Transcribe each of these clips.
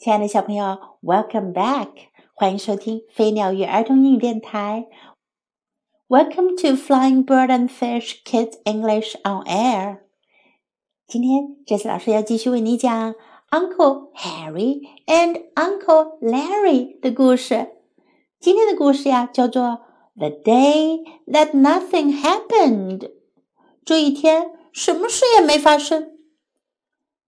亲爱的小朋友，Welcome back，欢迎收听飞鸟与儿童英语电台。Welcome to Flying Bird and Fish Kids English on Air。今天，这次老师要继续为你讲 Uncle Harry and Uncle Larry 的故事。今天的故事呀，叫做 The Day That Nothing Happened。这一天，什么事也没发生。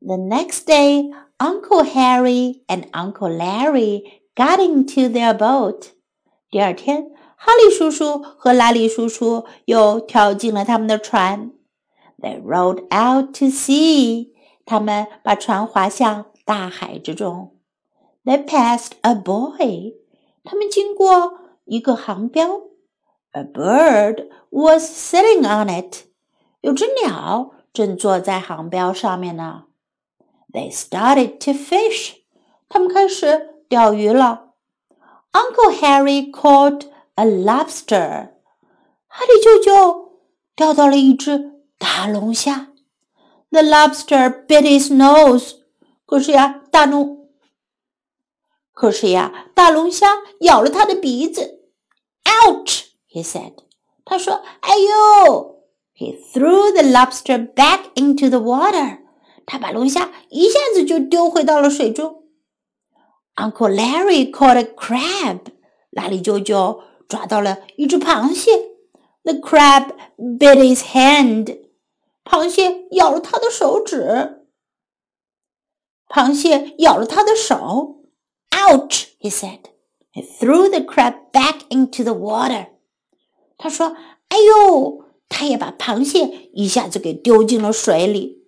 The next day, Uncle Harry and Uncle Larry got into their boat。第二天，哈利叔叔和拉力叔叔又跳进了他们的船。They rowed out to sea。他们把船划向大海之中。They passed a buoy。他们经过一个航标。A bird was sitting on it。有只鸟正坐在航标上面呢。they started to fish. 他们开始钓鱼了。Uncle Harry caught a lobster. 哈利舅舅钓到了一只大龙虾。The lobster bit his nose. 可是呀，大龙，可是呀，大龙虾咬了他的鼻子。Ouch! He said. 他说：“哎呦！” He threw the lobster back into the water. 他把龙虾一下子就丢回到了水中。Uncle Larry caught a crab，拉里舅舅抓到了一只螃蟹。The crab bit his hand，螃蟹咬了他的手指。螃蟹咬了他的手。Ouch！he said. He threw the crab back into the water. 他说：“哎呦！”他也把螃蟹一下子给丢进了水里。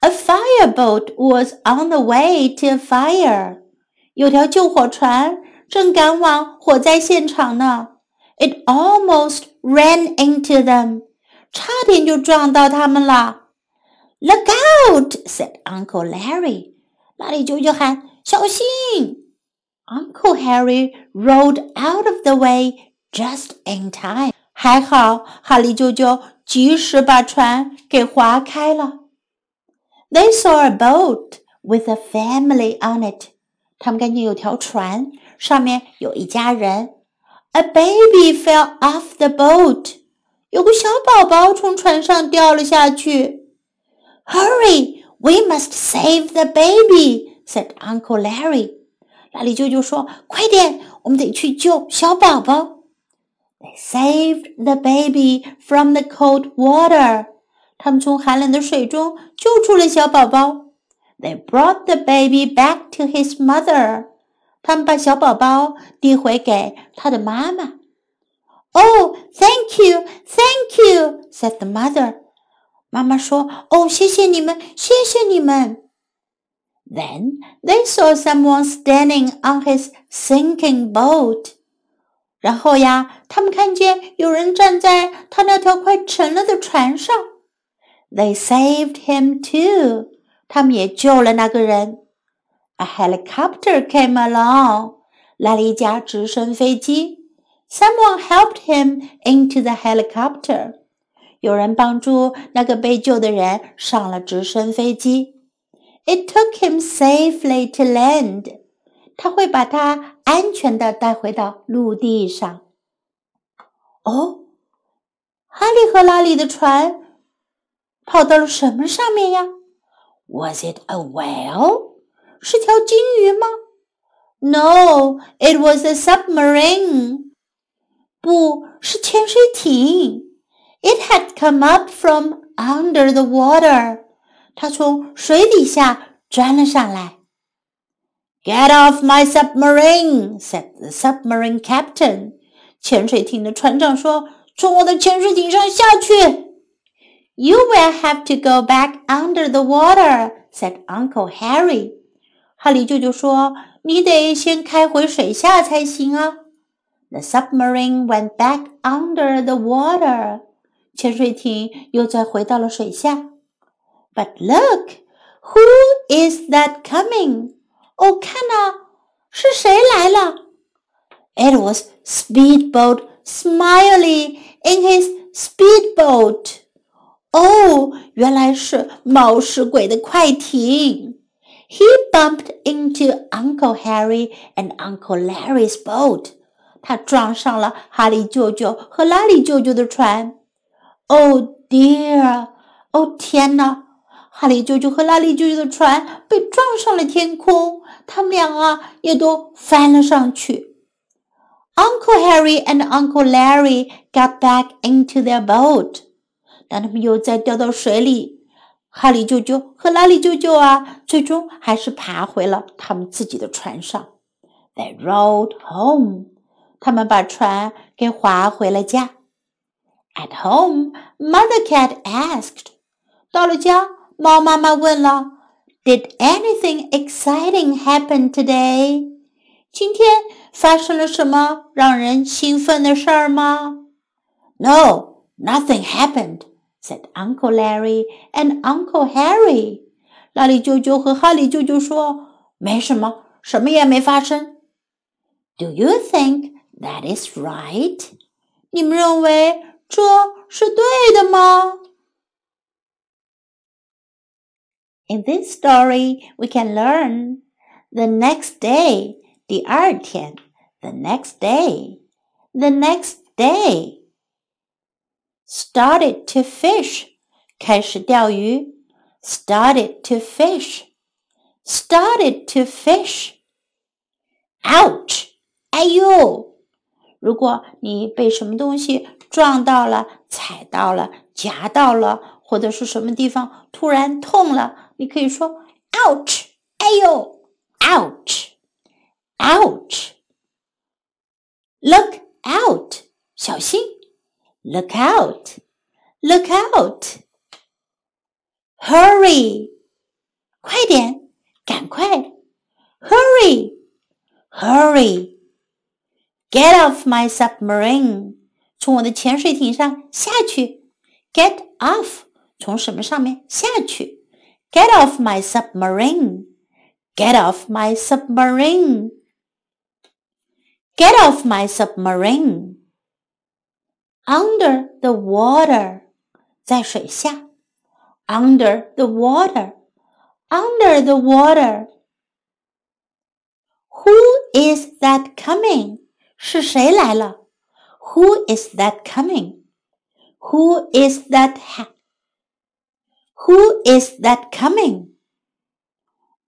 a fireboat was on the way to a fire. 有条救火船正赶往火灾现场呢。It almost ran into them. 差点就撞到他们了。Look out! said Uncle Larry. 拉里舅舅喊：“小心！” Uncle Harry rolled out of the way just in time. 还好，哈利舅舅及时把船给划开了。 they saw a boat with a family on it. 他们看见有条船，上面有一家人。A baby fell off the boat. 有个小宝宝从船上掉了下去。Hurry, we must save the baby," said Uncle Larry. 拉里舅舅说：“快点，我们得去救小宝宝。” They saved the baby from the cold water. 他们从寒冷的水中救出了小宝宝。They brought the baby back to his mother。他们把小宝宝递回给他的妈妈。Oh, thank you, thank you," said the mother. 妈妈说：“哦，谢谢你们，谢谢你们。” Then they saw someone standing on his sinking boat. 然后呀，他们看见有人站在他那条快沉了的船上。they saved him too. 他们也救了那个人。A helicopter came along. 来了一架直升飞机。Someone helped him into the helicopter. 有人帮助那个被救的人上了直升飞机。It took him safely to land. 他会把他安全的带回到陆地上。哦，哈利和拉里的船 跑到了什么上面呀？Was it a whale？是条金鱼吗？No, it was a submarine。不是潜水艇。It had come up from under the water。它从水底下钻了上来。Get off my submarine! said the submarine captain。潜水艇的船长说：“从我的潜水艇上下去。” You will have to go back under the water," said Uncle Harry. 哈利舅舅说：“你得先开回水下才行啊。” The submarine went back under the water. 潜水艇又再回到了水下。But look, who is that coming? 哦，看呐，是谁来了？It was Speedboat Smiley in his speedboat. 哦，原来是冒失鬼的快艇。 He bumped into Uncle Harry and Uncle Larry's boat. 他撞上了哈利舅舅和拉里舅舅的船。Oh dear！哦天哪！哈利舅舅和拉里舅舅的船被撞上了天空，他们俩啊也都翻了上去。Uncle Harry and Uncle Larry got back into their boat。 当他们又再掉到水里，哈利舅舅和拉里舅舅啊，最终还是爬回了他们自己的船上。They rowed home。他们把船给划回了家。At home, Mother Cat asked。到了家，猫妈妈问了：“Did anything exciting happen today？” 今天发生了什么让人兴奋的事儿吗？No, nothing happened, said Uncle Larry and Uncle Harry. 拉里舅舅和哈利舅舅说：“没什么，什么也没发生。” Do you think that is right？你们认为这是对的吗？In this story, we can learn the next day 第二天，the next day, the next day. Started to fish，开始钓鱼。Started to fish, started to fish. Ouch！哎呦！如果你被什么东西撞到了、踩到了、夹到了，或者是什么地方突然痛了，你可以说 “ouch”，哎呦，ouch。Ouch! Look out! 小心 ！Look out! Look out! Hurry! 快点，赶快！Hurry! Hurry! Get off my submarine! 从我的潜水艇上下去。Get off! 从什么上面下去？Get off my submarine! Get off my submarine! Get off my submarine! Under the water，在水下。Under the water, under the water. Who is that coming? 是谁来了？Who is that coming? Who is that ha Who is that coming?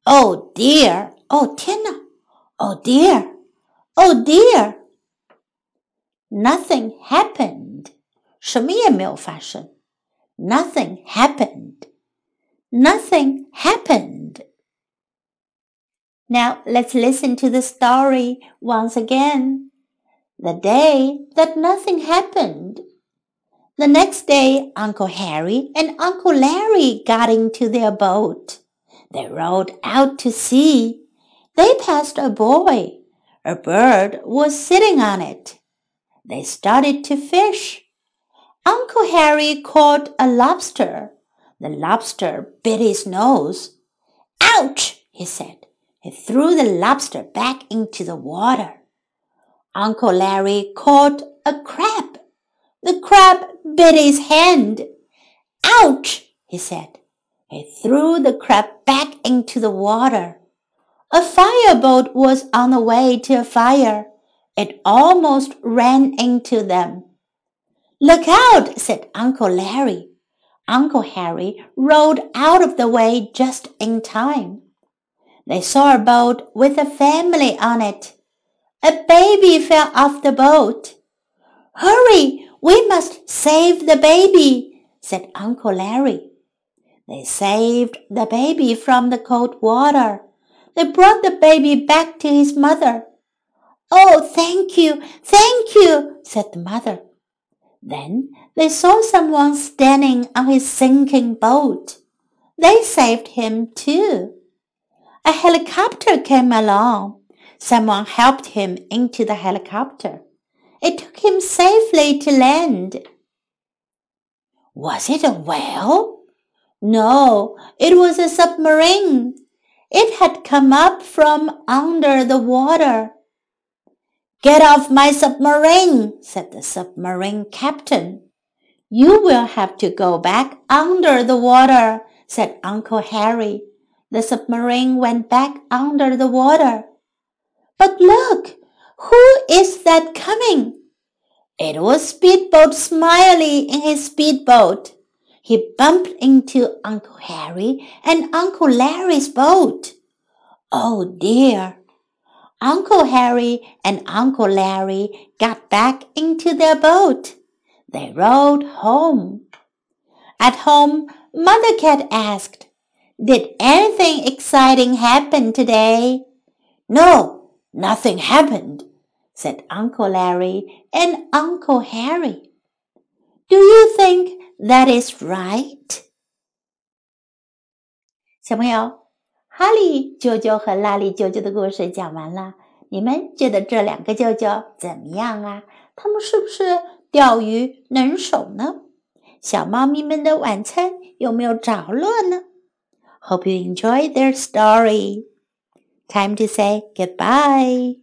Oh dear! Oh 天哪！Oh dear! Oh dear! Nothing happened，什么也没有发生。Nothing happened. Nothing happened. Now let's listen to the story once again. The day that nothing happened. The next day, Uncle Harry and Uncle Larry got into their boat. They rowed out to sea. They passed a buoy. A bird was sitting on it. They started to fish. Uncle Harry caught a lobster. The lobster bit his nose. Ouch! he said. He threw the lobster back into the water. Uncle Larry caught a crab. The crab bit his hand. Ouch! he said. He threw the crab back into the water. A fireboat was on the way to a fire. It almost ran into them. Look out, said Uncle Larry. Uncle Harry rowed out of the way just in time. They saw a boat with a family on it. A baby fell off the boat. Hurry, we must save the baby, said Uncle Larry. They saved the baby from the cold water. They brought the baby back to his mother. Oh, thank you, thank you, said the mother. Then they saw someone standing on his sinking boat. They saved him too. A helicopter came along. Someone helped him into the helicopter. It took him safely to land. Was it a whale? No, it was a submarine. It had come up from under the water. Get off my submarine, said the submarine captain. You will have to go back under the water, said Uncle Harry. the submarine went back under the water. But look, who is that coming? It was Speedboat Smiley in his speedboat. He bumped into Uncle Harry and Uncle Larry's boat. Oh dear! Uncle Harry and Uncle Larry got back into their boat. They rowed home. At home, Mother Cat asked, Did anything exciting happen today? No, nothing happened, said Uncle Larry and Uncle Harry. Do you think that is right? 小朋友， 哈利舅舅和拉里舅舅的故事讲完了，你们觉得这两个舅舅怎么样啊？他们是不是钓鱼能手呢？小猫咪们的晚餐有没有着落呢？Hope you enjoy their story. Time to say goodbye.